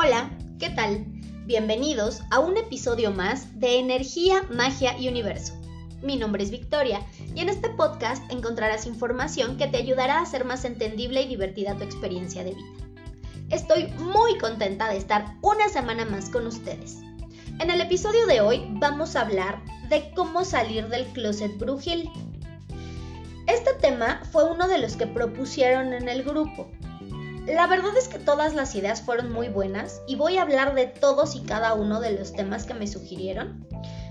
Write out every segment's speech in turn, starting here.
Hola, ¿qué tal? Bienvenidos a un episodio más de Energía, Magia y Universo. Mi nombre es Victoria y en este podcast encontrarás información que te ayudará a hacer más entendible y divertida tu experiencia de vida. Estoy muy contenta de estar una semana más con ustedes. En el episodio de hoy vamos a hablar de cómo salir del closet brujil. Este tema fue uno de los que propusieron en el grupo la verdad es que todas las ideas fueron muy buenas y voy a hablar de todos y cada uno de los temas que me sugirieron.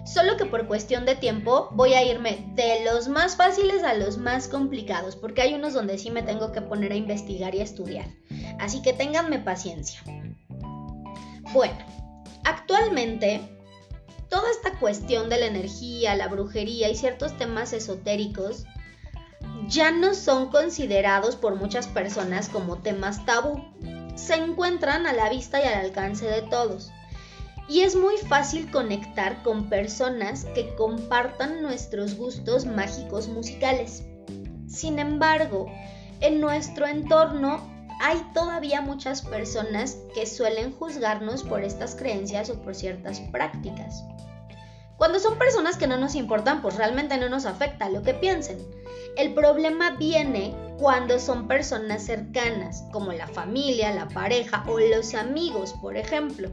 Solo que por cuestión de tiempo voy a irme de los más fáciles a los más complicados, porque hay unos donde sí me tengo que poner a investigar y a estudiar. Así que ténganme paciencia. Bueno, actualmente toda esta cuestión de la energía, la brujería y ciertos temas esotéricos ya no son considerados por muchas personas como temas tabú. Se encuentran a la vista y al alcance de todos. Y es muy fácil conectar con personas que compartan nuestros gustos mágicos musicales. Sin embargo, en nuestro entorno hay todavía muchas personas que suelen juzgarnos por estas creencias o por ciertas prácticas. Cuando son personas que no nos importan, pues realmente no nos afecta lo que piensen. El problema viene cuando son personas cercanas, como la familia, la pareja o los amigos, por ejemplo.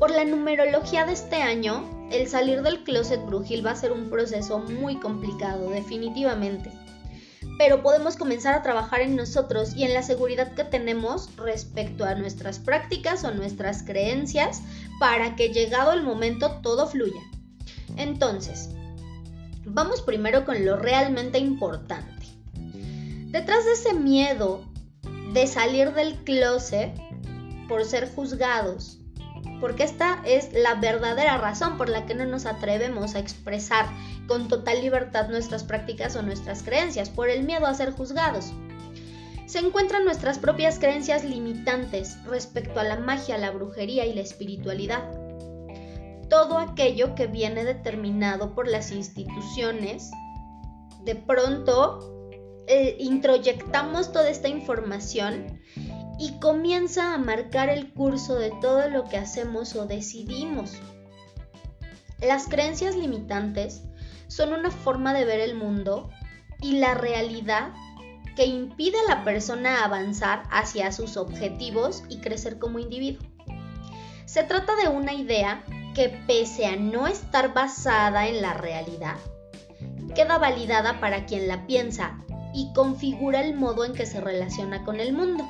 Por la numerología de este año, el salir del closet brujil va a ser un proceso muy complicado, definitivamente. Pero podemos comenzar a trabajar en nosotros y en la seguridad que tenemos respecto a nuestras prácticas o nuestras creencias para que llegado el momento todo fluya. Entonces, Vamos primero con lo realmente importante. Detrás de ese miedo de salir del closet por ser juzgados, porque esta es la verdadera razón por la que no nos atrevemos a expresar con total libertad nuestras prácticas o nuestras creencias, por el miedo a ser juzgados. Se encuentran nuestras propias creencias limitantes respecto a la magia, la brujería y la espiritualidad todo aquello que viene determinado por las instituciones, de pronto eh, introyectamos toda esta información y comienza a marcar el curso de todo lo que hacemos o decidimos. Las creencias limitantes son una forma de ver el mundo y la realidad que impide a la persona avanzar hacia sus objetivos y crecer como individuo. Se trata de una idea que pese a no estar basada en la realidad, queda validada para quien la piensa y configura el modo en que se relaciona con el mundo.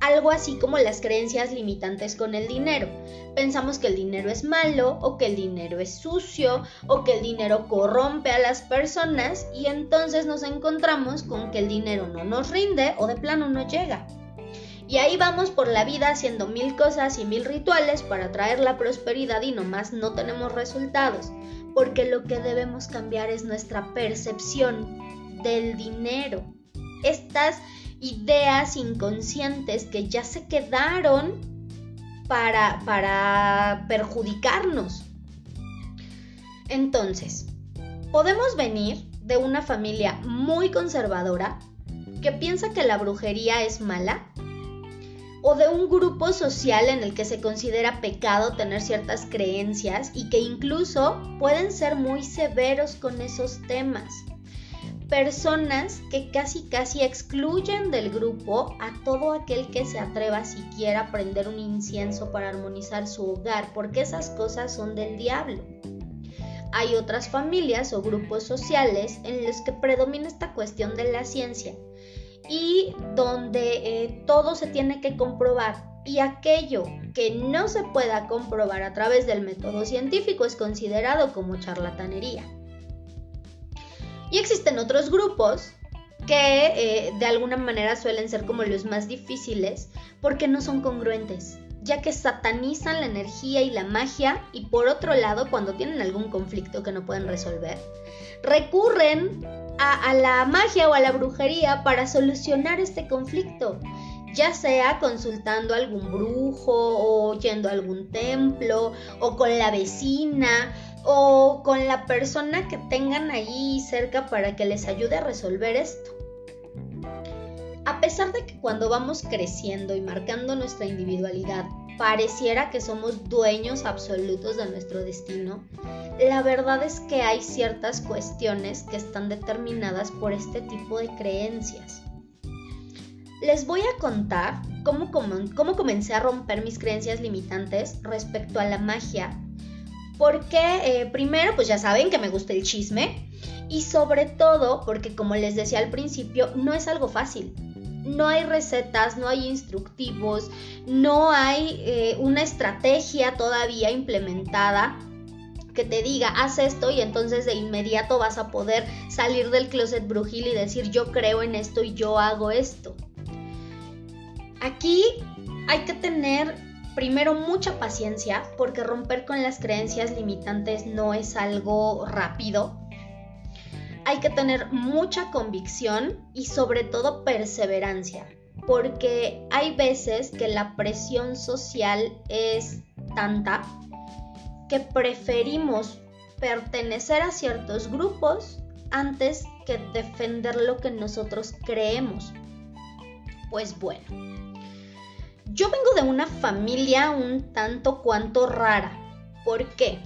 Algo así como las creencias limitantes con el dinero. Pensamos que el dinero es malo o que el dinero es sucio o que el dinero corrompe a las personas y entonces nos encontramos con que el dinero no nos rinde o de plano no llega. Y ahí vamos por la vida haciendo mil cosas y mil rituales para traer la prosperidad y nomás no tenemos resultados, porque lo que debemos cambiar es nuestra percepción del dinero. Estas ideas inconscientes que ya se quedaron para, para perjudicarnos. Entonces, podemos venir de una familia muy conservadora que piensa que la brujería es mala o de un grupo social en el que se considera pecado tener ciertas creencias y que incluso pueden ser muy severos con esos temas. Personas que casi casi excluyen del grupo a todo aquel que se atreva siquiera a prender un incienso para armonizar su hogar, porque esas cosas son del diablo. Hay otras familias o grupos sociales en los que predomina esta cuestión de la ciencia y donde eh, todo se tiene que comprobar y aquello que no se pueda comprobar a través del método científico es considerado como charlatanería. Y existen otros grupos que eh, de alguna manera suelen ser como los más difíciles porque no son congruentes, ya que satanizan la energía y la magia y por otro lado cuando tienen algún conflicto que no pueden resolver, recurren a, la magia o a la brujería para solucionar este conflicto ya sea consultando a algún brujo o yendo a algún templo o con la vecina o con la persona que tengan ahí cerca para que les ayude a resolver esto. A pesar de que cuando vamos creciendo y marcando nuestra individualidad, pareciera que somos dueños absolutos de nuestro destino, la verdad es que hay ciertas cuestiones que están determinadas por este tipo de creencias. Les voy a contar cómo, cómo, comencé a romper mis creencias limitantes respecto a la magia. Porque eh, primero, pues ya saben que me gusta el chisme. Y sobre todo porque, como les decía al principio, no es algo fácil. No hay recetas, no hay instructivos, no hay eh, una estrategia todavía implementada que te diga, haz esto y entonces de inmediato vas a poder salir del closet brujil y decir, yo creo en esto y yo hago esto. Aquí hay que tener primero mucha paciencia porque romper con las creencias limitantes no es algo rápido. Hay que tener mucha convicción y sobre todo perseverancia porque hay veces que la presión social es tanta que preferimos pertenecer a ciertos grupos antes que defender lo que nosotros creemos. Pues bueno, yo vengo de una familia un tanto cuanto rara. ¿Por qué?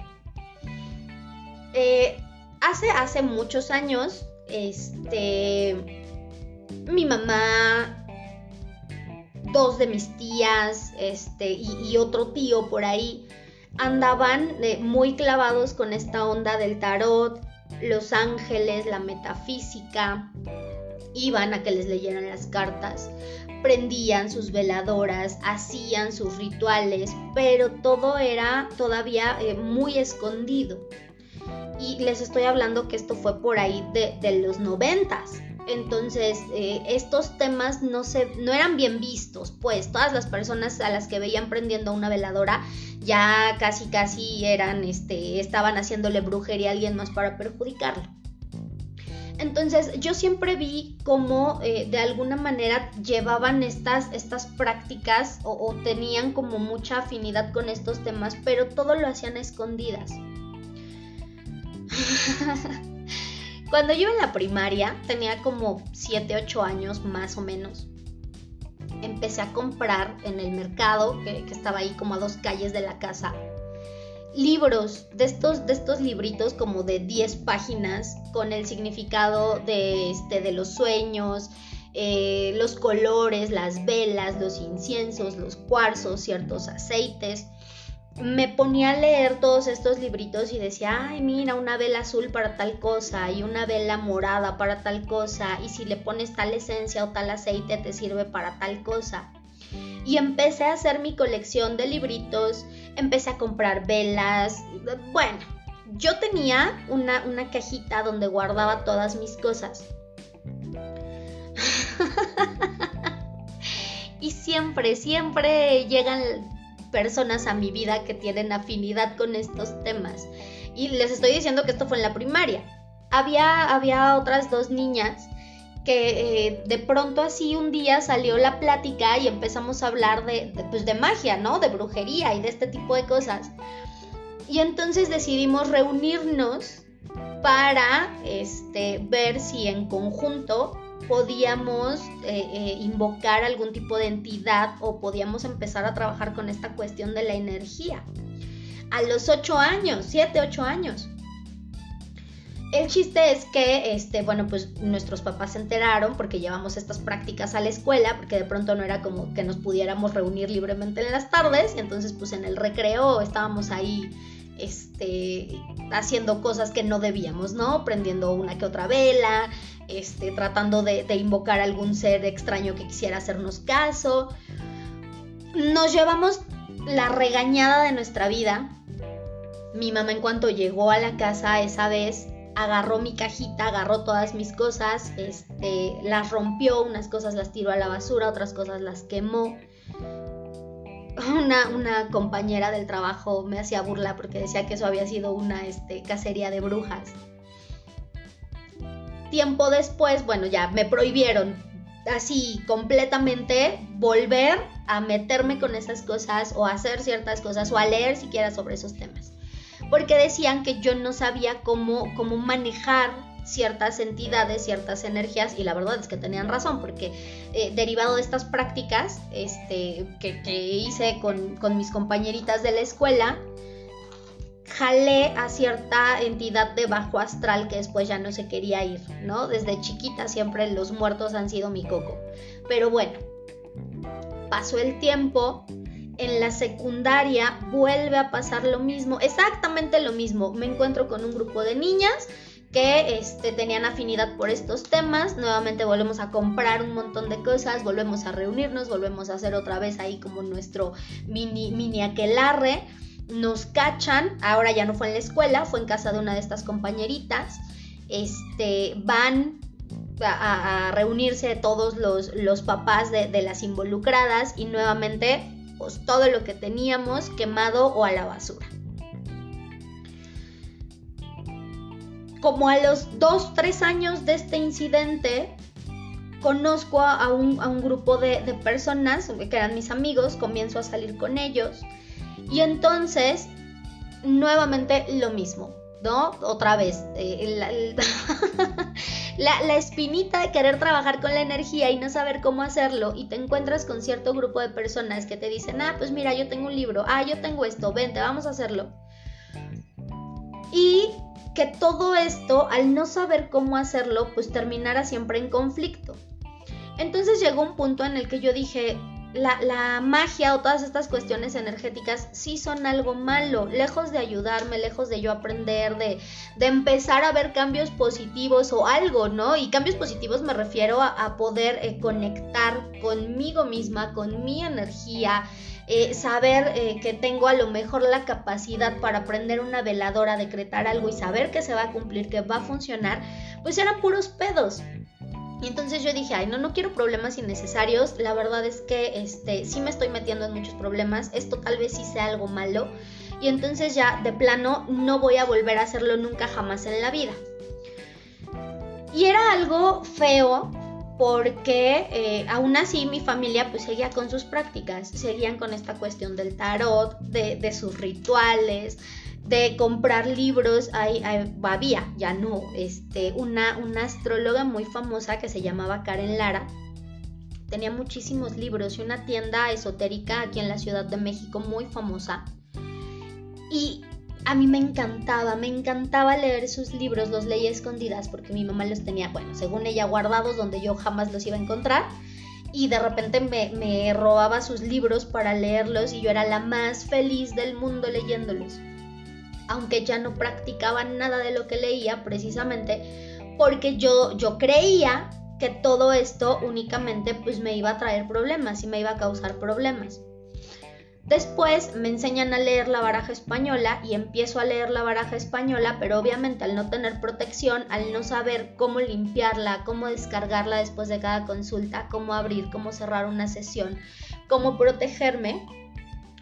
Eh, hace, hace muchos años, este, mi mamá, dos de mis tías, este, y, otro tío por ahí, andaban eh, muy clavados con esta onda del tarot, los ángeles, la metafísica, iban a que les leyeran las cartas prendían sus veladoras, hacían sus rituales, pero todo era todavía eh, muy escondido. Y les estoy hablando que esto fue por ahí de, los noventas. Entonces, eh, estos temas no, se, no eran bien vistos, pues todas las personas a las que veían prendiendo una veladora ya casi casi eran, este, estaban haciéndole brujería a alguien más para perjudicarlo. Entonces yo siempre vi cómo eh, de alguna manera llevaban estas, estas prácticas o, tenían como mucha afinidad con estos temas, pero todo lo hacían a escondidas. Cuando yo en la primaria, tenía como 7, 8 años más o menos, empecé a comprar en el mercado, que, que estaba ahí como a dos calles de la casa, libros, de estos, de estos libritos como de 10 páginas con el significado de, este, de los sueños, eh, los colores, las velas, los inciensos, los cuarzos, ciertos aceites. Me ponía a leer todos estos libritos y decía, ay, mira, una vela azul para tal cosa y una vela morada para tal cosa y si le pones tal esencia o tal aceite te sirve para tal cosa. Y empecé a hacer mi colección de libritos empecé a comprar velas. Bueno, yo tenía una, una cajita donde guardaba todas mis cosas. y siempre, siempre llegan personas a mi vida que tienen afinidad con estos temas. Y les estoy diciendo que esto fue en la primaria. Había, había otras dos niñas que eh, de pronto así un día salió la plática y empezamos a hablar de, pues de magia, ¿no? De brujería y de este tipo de cosas. Y entonces decidimos reunirnos para este, ver si en conjunto podíamos eh, eh, invocar algún tipo de entidad o podíamos empezar a trabajar con esta cuestión de la energía. A los 8 años, 7, 8 años. El chiste es que, este, bueno, pues nuestros papás se enteraron porque llevamos estas prácticas a la escuela, porque de pronto no era como que nos pudiéramos reunir libremente en las tardes, y entonces pues en el recreo estábamos ahí, este, haciendo cosas que no debíamos, ¿no? Prendiendo una que otra vela, este, tratando de, de invocar a algún ser extraño que quisiera hacernos caso. Nos llevamos la regañada de nuestra vida. Mi mamá en cuanto llegó a la casa esa vez, agarró mi cajita, agarró todas mis cosas, este, las rompió, unas cosas las tiró a la basura, otras cosas las quemó. Una, compañera del trabajo me hacía burla porque decía que eso había sido una este, cacería de brujas. Tiempo después, bueno, ya me prohibieron así completamente volver a meterme con esas cosas o a hacer ciertas cosas o a leer siquiera sobre esos temas porque decían que yo no sabía cómo, cómo manejar ciertas entidades, ciertas energías, y la verdad es que tenían razón, porque eh, derivado de estas prácticas este, que, hice con, con, mis compañeritas de la escuela, jalé a cierta entidad de bajo astral que después ya no se quería ir, ¿no? Desde chiquita siempre los muertos han sido mi coco. Pero bueno, pasó el tiempo, en la secundaria vuelve a pasar lo mismo, exactamente lo mismo. Me encuentro con un grupo de niñas que este, tenían afinidad por estos temas. Nuevamente volvemos a comprar un montón de cosas, volvemos a reunirnos, volvemos a hacer otra vez ahí como nuestro mini, mini aquelarre. Nos cachan, ahora ya no fue en la escuela, fue en casa de una de estas compañeritas. Este, van a, reunirse todos los, los papás de, de las involucradas y nuevamente pues todo lo que teníamos quemado o a la basura. como a los dos, tres años de este incidente, conozco a un, grupo de, personas que eran mis amigos, comienzo a salir con ellos y entonces nuevamente lo mismo, ¿no? Otra vez, eh, la, la, espinita de querer trabajar con la energía y no saber cómo hacerlo y te encuentras con cierto grupo de personas que te dicen, ah, pues mira, yo tengo un libro, ah, yo tengo esto, vente, vamos a hacerlo. Y que todo esto, al no saber cómo hacerlo, pues terminara siempre en conflicto. Entonces llegó un punto en el que yo dije, la, magia o todas estas cuestiones energéticas sí son algo malo, lejos de ayudarme, lejos de yo aprender, de, empezar a ver cambios positivos o algo, ¿no? Y cambios positivos me refiero a, poder eh, conectar conmigo misma, con mi energía, eh, saber eh, que tengo a lo mejor la capacidad para prender una veladora, decretar algo y saber que se va a cumplir, que va a funcionar, pues eran puros pedos. Y entonces yo dije, ay, no, no quiero problemas innecesarios. La verdad es que este, sí me estoy metiendo en muchos problemas. Esto tal vez sí sea algo malo. Y entonces ya de plano no voy a volver a hacerlo nunca jamás en la vida. Y era algo feo porque eh, aún así mi familia pues seguía con sus prácticas, seguían con esta cuestión del tarot, de, sus rituales, de comprar libros, hay, había, ya no, este, una, una astróloga muy famosa que se llamaba Karen Lara, tenía muchísimos libros y una tienda esotérica aquí en la Ciudad de México muy famosa. Y a mí me encantaba, me encantaba leer sus libros, los leía escondidas porque mi mamá los tenía, bueno, según ella, guardados donde yo jamás los iba a encontrar. Y de repente me, me robaba sus libros para leerlos y yo era la más feliz del mundo leyéndolos. Aunque ya no practicaba nada de lo que leía precisamente porque yo, yo creía que todo esto únicamente pues me iba a traer problemas y me iba a causar problemas. Después me enseñan a leer la baraja española y empiezo a leer la baraja española, pero obviamente al no tener protección, al no saber cómo limpiarla, cómo descargarla después de cada consulta, cómo abrir, cómo cerrar una sesión, cómo protegerme,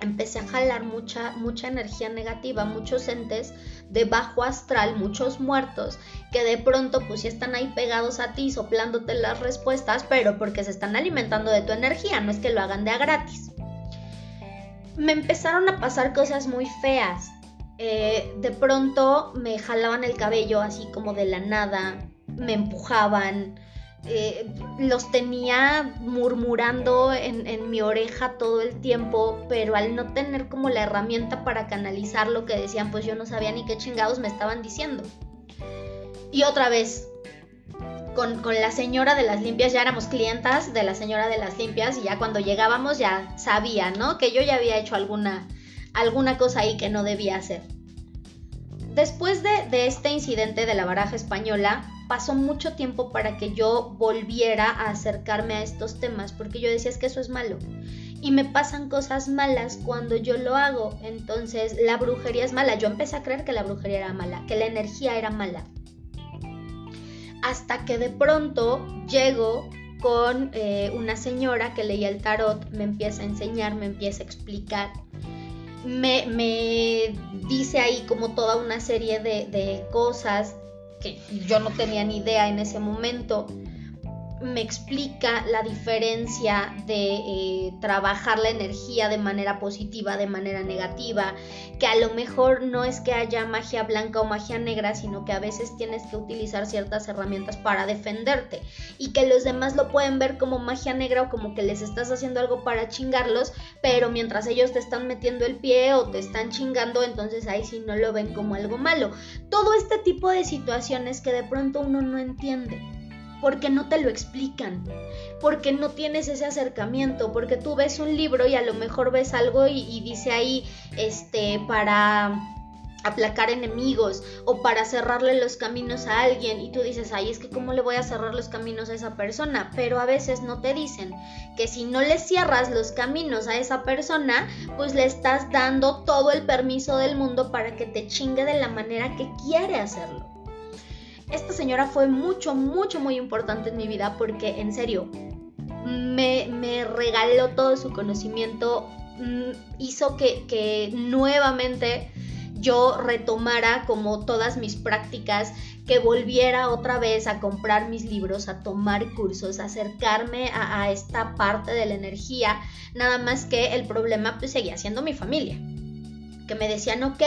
empecé a jalar mucha, mucha energía negativa, muchos entes de bajo astral, muchos muertos, que de pronto pues ya están ahí pegados a ti, soplándote las respuestas, pero porque se están alimentando de tu energía, no es que lo hagan de a gratis me empezaron a pasar cosas muy feas. Eh, de pronto me jalaban el cabello así como de la nada, me empujaban, eh, los tenía murmurando en, mi oreja todo el tiempo, pero al no tener como la herramienta para canalizar lo que decían, pues yo no sabía ni qué chingados me estaban diciendo. Y otra vez, con, la señora de las limpias, ya éramos clientas de la señora de las limpias y ya cuando llegábamos ya sabía, ¿no? Que yo ya había hecho alguna, alguna cosa ahí que no debía hacer. Después de, de este incidente de la baraja española, pasó mucho tiempo para que yo volviera a acercarme a estos temas, porque yo decía es que eso es malo. Y me pasan cosas malas cuando yo lo hago. Entonces la brujería es mala. Yo empecé a creer que la brujería era mala, que la energía era mala hasta que de pronto llego con eh, una señora que leía el tarot, me empieza a enseñar, me empieza a explicar, me, dice ahí como toda una serie de, de, cosas que yo no tenía ni idea en ese momento. Me explica la diferencia de eh, trabajar la energía de manera positiva, de manera negativa, que a lo mejor no es que haya magia blanca o magia negra, sino que a veces tienes que utilizar ciertas herramientas para defenderte y que los demás lo pueden ver como magia negra o como que les estás haciendo algo para chingarlos, pero mientras ellos te están metiendo el pie o te están chingando, entonces ahí sí no lo ven como algo malo. Todo este tipo de situaciones que de pronto uno no entiende porque no te lo explican, porque no tienes ese acercamiento, porque tú ves un libro y a lo mejor ves algo y, dice ahí, este, para aplacar enemigos o para cerrarle los caminos a alguien y tú dices, ay, es que cómo le voy a cerrar los caminos a esa persona, pero a veces no te dicen que si no le cierras los caminos a esa persona, pues le estás dando todo el permiso del mundo para que te chingue de la manera que quiere hacerlo esta señora fue mucho, mucho, muy importante en mi vida porque en serio, me, regaló todo su conocimiento, mm, hizo que, nuevamente yo retomara como todas mis prácticas, que volviera otra vez a comprar mis libros, a tomar cursos, a acercarme a, a, esta parte de la energía, nada más que el problema pues seguía siendo mi familia, que me decían, ok,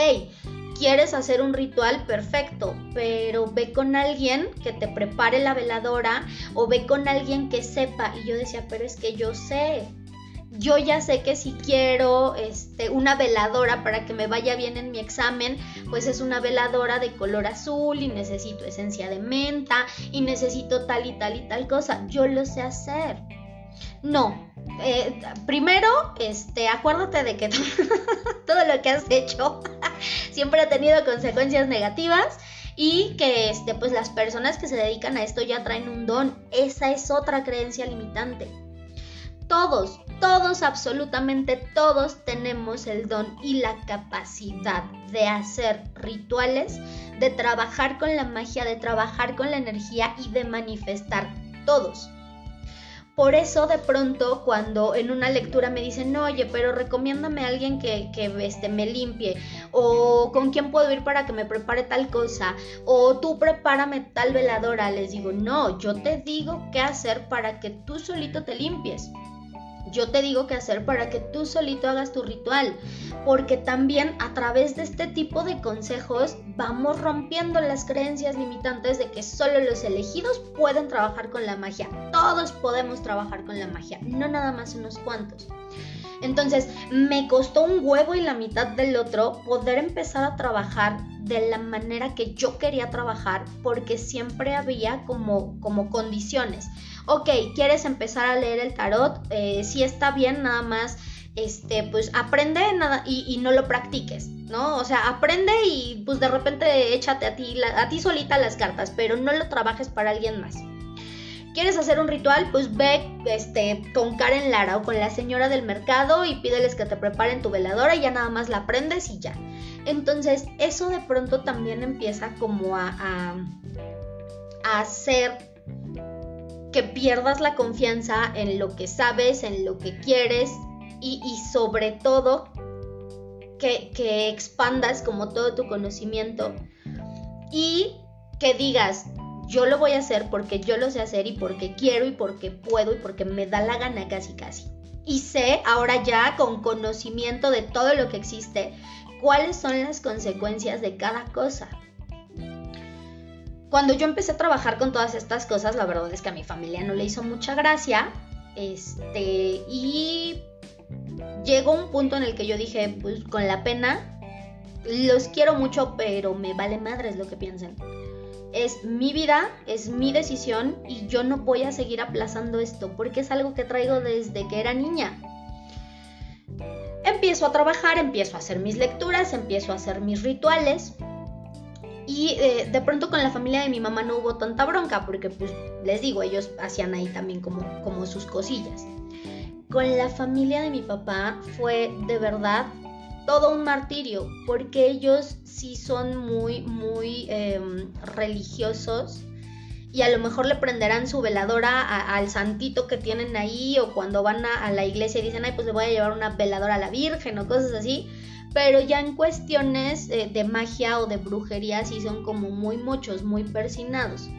quieres hacer un ritual perfecto, pero ve con alguien que te prepare la veladora o ve con alguien que sepa. Y yo decía, pero es que yo sé. Yo ya sé que si quiero este, una veladora para que me vaya bien en mi examen, pues es una veladora de color azul y necesito esencia de menta y necesito tal y tal y tal cosa. Yo lo sé hacer. No, eh, primero, este, acuérdate de que todo lo que has hecho siempre ha tenido consecuencias negativas y que este, pues las personas que se dedican a esto ya traen un don. Esa es otra creencia limitante. Todos, todos, absolutamente todos tenemos el don y la capacidad de hacer rituales, de trabajar con la magia, de trabajar con la energía y de manifestar. Todos. Por eso de pronto cuando en una lectura me dicen, oye, pero recomiéndame a alguien que, que este, me limpie, o con quién puedo ir para que me prepare tal cosa, o tú prepárame tal veladora, les digo, no, yo te digo qué hacer para que tú solito te limpies yo te digo qué hacer para que tú solito hagas tu ritual, porque también a través de este tipo de consejos vamos rompiendo las creencias limitantes de que solo los elegidos pueden trabajar con la magia. Todos podemos trabajar con la magia, no nada más unos cuantos. Entonces, me costó un huevo y la mitad del otro poder empezar a trabajar de la manera que yo quería trabajar porque siempre había como, como condiciones. Ok, ¿quieres empezar a leer el tarot? Eh, si está bien, nada más, este, pues aprende nada y, no lo practiques, ¿no? O sea, aprende y pues de repente échate a ti, a ti solita las cartas, pero no lo trabajes para alguien más. ¿Quieres hacer un ritual? Pues ve este, con Karen Lara o con la señora del mercado y pídeles que te preparen tu veladora y ya nada más la prendes y ya. Entonces, eso de pronto también empieza como a, a, hacer que pierdas la confianza en lo que sabes, en lo que quieres y, sobre todo que, que expandas como todo tu conocimiento y que digas, yo lo voy a hacer porque yo lo sé hacer y porque quiero y porque puedo y porque me da la gana casi casi. Y sé ahora ya con conocimiento de todo lo que existe cuáles son las consecuencias de cada cosa. Cuando yo empecé a trabajar con todas estas cosas, la verdad es que a mi familia no le hizo mucha gracia. Este, y llegó un punto en el que yo dije, pues con la pena, los quiero mucho, pero me vale madres lo que piensen. Es mi vida, es mi decisión y yo no voy a seguir aplazando esto porque es algo que traigo desde que era niña empiezo a trabajar, empiezo a hacer mis lecturas, empiezo a hacer mis rituales. Y eh, de pronto con la familia de mi mamá no hubo tanta bronca, porque pues les digo, ellos hacían ahí también como, como sus cosillas. Con la familia de mi papá fue de verdad todo un martirio, porque ellos sí son muy, muy em, religiosos y a lo mejor le prenderán su veladora al santito que tienen ahí o cuando van a, la iglesia y dicen, ay, pues le voy a llevar una veladora a la Virgen o cosas así. Pero ya en cuestiones eh, de magia o de brujería sí son como muy muchos, muy persinados.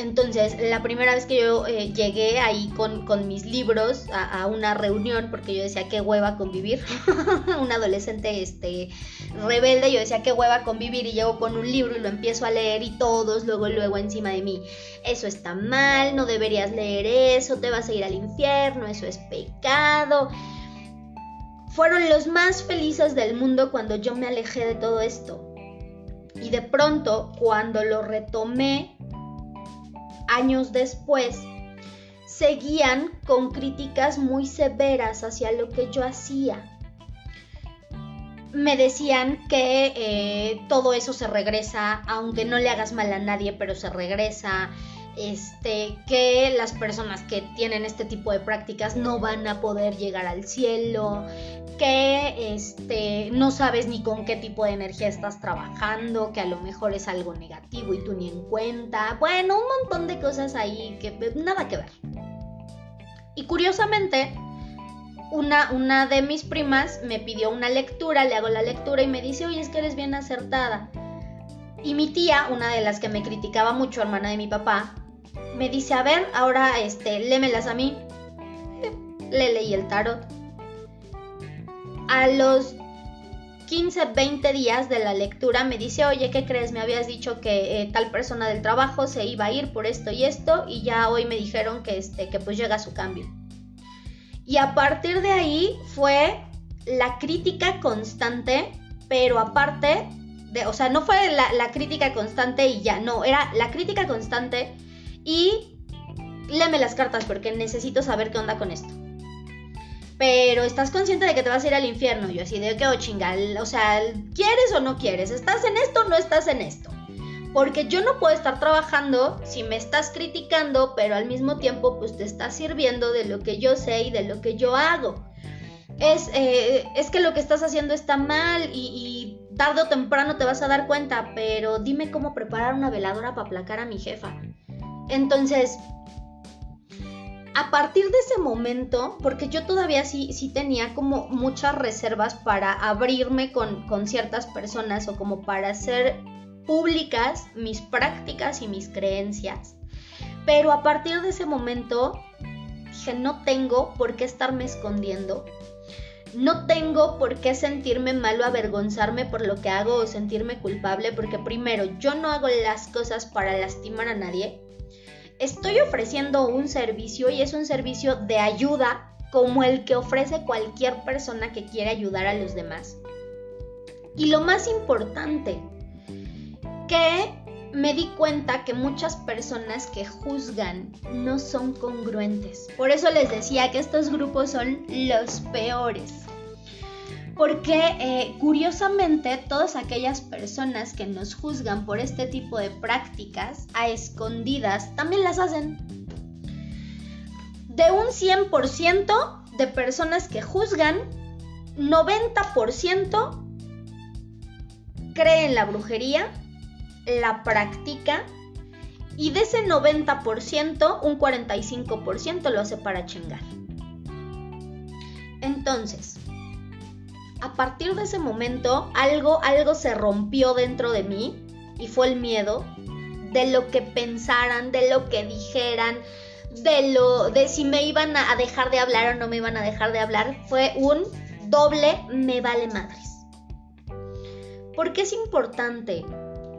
Entonces, la primera vez que yo eh, llegué ahí con, mis libros a, una reunión, porque yo decía qué hueva convivir, un adolescente este, rebelde, yo decía qué hueva convivir y llego con un libro y lo empiezo a leer y todos luego, luego encima de mí, eso está mal, no deberías leer eso, te vas a ir al infierno, eso es pecado. Fueron los más felices del mundo cuando yo me alejé de todo esto. Y de pronto, cuando lo retomé, años después, seguían con críticas muy severas hacia lo que yo hacía. Me decían que eh, todo eso se regresa, aunque no le hagas mal a nadie, pero se regresa. Este, que las personas que tienen este tipo de prácticas no van a poder llegar al cielo, que este, no sabes ni con qué tipo de energía estás trabajando, que a lo mejor es algo negativo y tú ni en cuenta. Bueno, un montón de cosas ahí que pues, nada que ver. Y curiosamente, una, una de mis primas me pidió una lectura, le hago la lectura y me dice, oye, es que eres bien acertada. Y mi tía, una de las que me criticaba mucho, hermana de mi papá, me dice, a ver, ahora este, lémelas a mí. Le leí el tarot a los 15, 20 días de la lectura me dice, oye, ¿qué crees? Me habías dicho que eh, tal persona del trabajo se iba a ir por esto y esto y ya hoy me dijeron que, este, que pues llega su cambio. Y a partir de ahí fue la crítica constante, pero aparte, de, o sea, no fue la, la crítica constante y ya, no, era la crítica constante y léeme las cartas porque necesito saber qué onda con esto pero estás consciente de que te vas a ir al infierno. Yo así de que, oh chinga, o sea, ¿quieres o no quieres? ¿Estás en esto o no estás en esto? Porque yo no puedo estar trabajando si me estás criticando, pero al mismo tiempo pues te estás sirviendo de lo que yo sé y de lo que yo hago. Es, eh, es que lo que estás haciendo está mal y, y tarde o temprano te vas a dar cuenta, pero dime cómo preparar una veladora para aplacar a mi jefa. Entonces, a partir de ese momento, porque yo todavía sí, sí tenía como muchas reservas para abrirme con, con ciertas personas o como para hacer públicas mis prácticas y mis creencias, pero a partir de ese momento dije, no tengo por qué estarme escondiendo, no tengo por qué sentirme mal o avergonzarme por lo que hago o sentirme culpable, porque primero, yo no hago las cosas para lastimar a nadie, estoy ofreciendo un servicio y es un servicio de ayuda como el que ofrece cualquier persona que quiere ayudar a los demás. Y lo más importante, que me di cuenta que muchas personas que juzgan no son congruentes. Por eso les decía que estos grupos son los peores porque eh, curiosamente todas aquellas personas que nos juzgan por este tipo de prácticas a escondidas también las hacen. De un 100% de personas que juzgan, 90% cree en la brujería, la practica y de ese 90% un 45% lo hace para chingar. Entonces, a partir de ese momento algo, algo se rompió dentro de mí y fue el miedo de lo que pensaran, de lo que dijeran, de lo de si me iban a dejar de hablar o no me iban a dejar de hablar, fue un doble me vale madres. ¿Por qué es importante?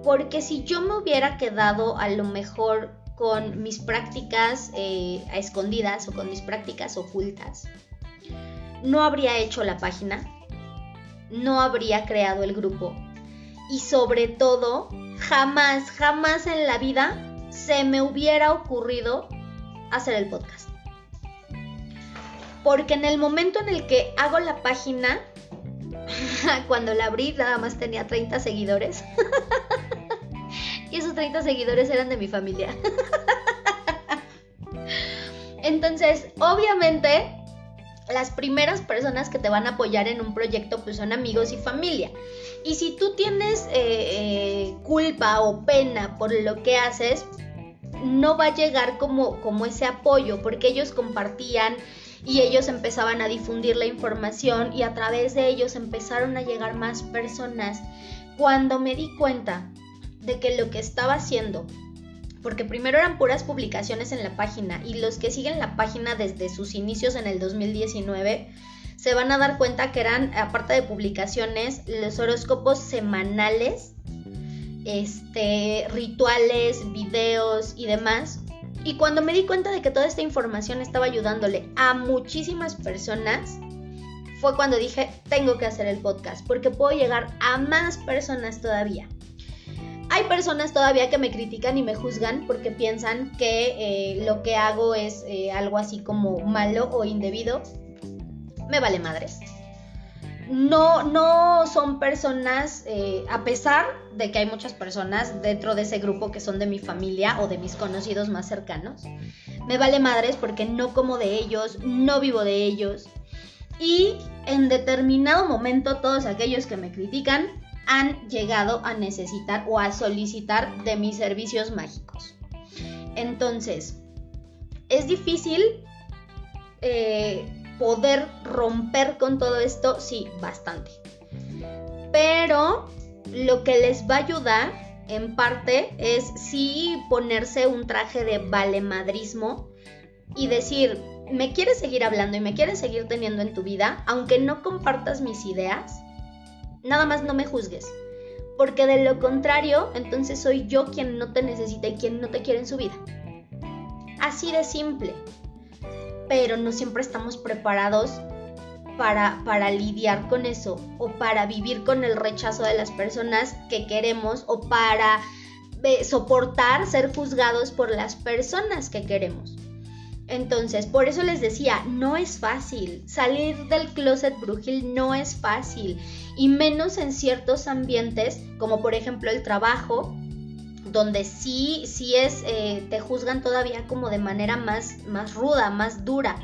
Porque si yo me hubiera quedado a lo mejor con mis prácticas eh, a escondidas o con mis prácticas ocultas, no habría hecho la página, no habría creado el grupo. Y sobre todo, jamás, jamás en la vida se me hubiera ocurrido hacer el podcast. Porque en el momento en el que hago la página, cuando la abrí nada más tenía 30 seguidores. y esos 30 seguidores eran de mi familia. Entonces, obviamente, las primeras personas que te van a apoyar en un proyecto pues son amigos y familia. Y si tú tienes eh, eh, culpa o pena por lo que haces, no va a llegar como, como ese apoyo, porque ellos compartían y ellos empezaban a difundir la información y a través de ellos empezaron a llegar más personas. Cuando me di cuenta de que lo que estaba haciendo porque primero eran puras publicaciones en la página y los que siguen la página desde sus inicios en el 2019 se van a dar cuenta que eran, aparte de publicaciones, los horóscopos semanales, este, rituales, videos y demás. Y cuando me di cuenta de que toda esta información estaba ayudándole a muchísimas personas, fue cuando dije, tengo que hacer el podcast, porque puedo llegar a más personas todavía. Hay personas todavía que me critican y me juzgan porque piensan que eh, lo que hago es eh, algo así como malo o indebido me vale madres. No, no son personas, eh, a pesar de que hay muchas personas dentro de ese grupo que son de mi familia o de mis conocidos más cercanos, me vale madres porque no como de ellos, no vivo de ellos. Y en determinado momento todos aquellos que me critican han llegado a necesitar o a solicitar de mis servicios mágicos. Entonces, es difícil eh, poder romper con todo esto, sí, bastante. Pero lo que les va a ayudar en parte es sí ponerse un traje de valemadrismo y decir, me quieres seguir hablando y me quieres seguir teniendo en tu vida, aunque no compartas mis ideas, nada más no me juzgues. Porque de lo contrario, entonces soy yo quien no te necesita y quien no te quiere en su vida. Así de simple pero no siempre estamos preparados para, para, lidiar con eso o para vivir con el rechazo de las personas que queremos o para eh, soportar ser juzgados por las personas que queremos. Entonces, por eso les decía, no es fácil. Salir del closet brujil no es fácil. Y menos en ciertos ambientes, como por ejemplo el trabajo, donde sí, sí es, eh, te juzgan todavía como de manera más, más ruda, más dura.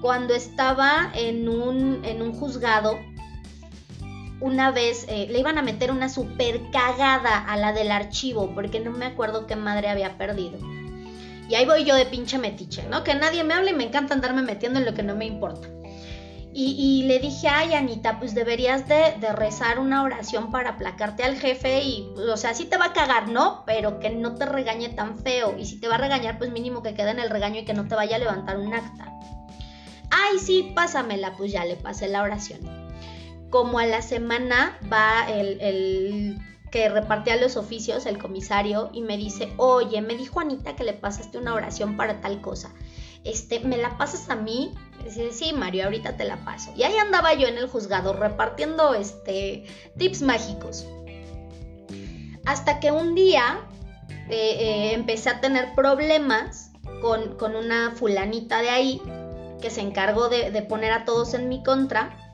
Cuando estaba en un, en un juzgado, una vez eh, le iban a meter una super cagada a la del archivo, porque no me acuerdo qué madre había perdido. Y ahí voy yo de pinche metiche, ¿no? Que nadie me hable y me encanta andarme metiendo en lo que no me importa. Y, le dije, ay Anita, pues deberías de, rezar una oración para aplacarte al jefe y, pues, o sea, sí te va a cagar, ¿no? Pero que no te regañe tan feo. Y si te va a regañar, pues mínimo que quede en el regaño y que no te vaya a levantar un acta. Ay, sí, pásamela, pues ya le pasé la oración. Como a la semana va el, el que repartía los oficios, el comisario, y me dice, oye, me dijo Anita que le pasaste una oración para tal cosa. Este, ¿me la pasas a mí? Dice, sí, Mario, ahorita te la paso. Y ahí andaba yo en el juzgado repartiendo este, tips mágicos. Hasta que un día eh, eh, empecé a tener problemas con, una fulanita de ahí que se encargó de, de poner a todos en mi contra.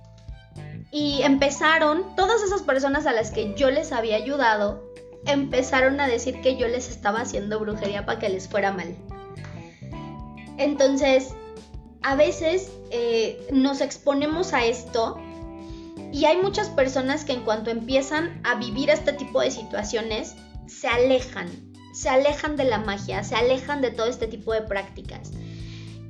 Y empezaron, todas esas personas a las que yo les había ayudado, empezaron a decir que yo les estaba haciendo brujería para que les fuera mal. Entonces, a veces eh, nos exponemos a esto y hay muchas personas que en cuanto empiezan a vivir este tipo de situaciones, se alejan, se alejan de la magia, se alejan de todo este tipo de prácticas.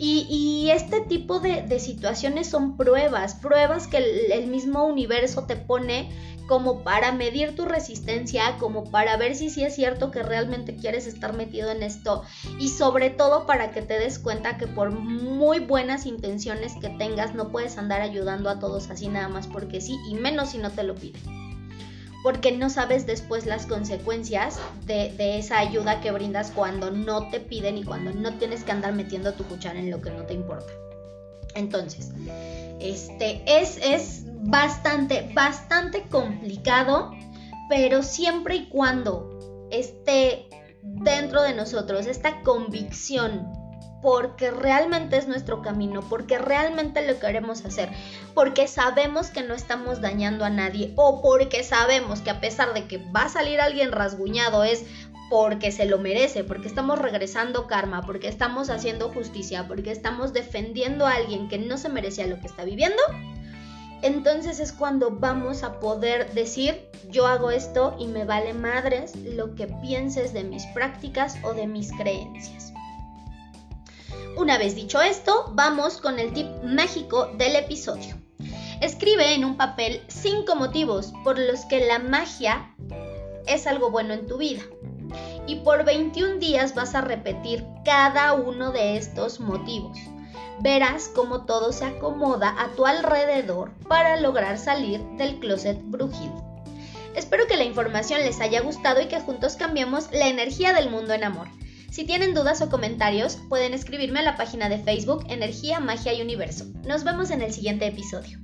Y, este tipo de, situaciones son pruebas, pruebas que el mismo universo te pone como para medir tu resistencia, como para ver si sí es cierto que realmente quieres estar metido en esto y sobre todo para que te des cuenta que por muy buenas intenciones que tengas no puedes andar ayudando a todos así nada más porque sí y menos si no te lo piden. Porque no sabes después las consecuencias de, esa ayuda que brindas cuando no te piden y cuando no tienes que andar metiendo tu cuchara en lo que no te importa. Entonces, este es, es bastante, bastante complicado, pero siempre y cuando esté dentro de nosotros esta convicción porque realmente es nuestro camino, porque realmente lo queremos hacer, porque sabemos que no estamos dañando a nadie o porque sabemos que a pesar de que va a salir alguien rasguñado es porque se lo merece, porque estamos regresando karma, porque estamos haciendo justicia, porque estamos defendiendo a alguien que no se merecía lo que está viviendo, entonces es cuando vamos a poder decir, yo hago esto y me vale madres lo que pienses de mis prácticas o de mis creencias. Una vez dicho esto, vamos con el tip mágico del episodio. Escribe en un papel cinco motivos por los que la magia es algo bueno en tu vida. y por 21 días vas a repetir cada uno de estos motivos. Verás cómo todo se acomoda a tu alrededor para lograr salir del closet brujil. Espero que la información les haya gustado y que juntos cambiemos la energía del mundo en amor. Si tienen dudas o comentarios, pueden escribirme a la página de Facebook Energía, Magia y Universo. Nos vemos en el siguiente episodio.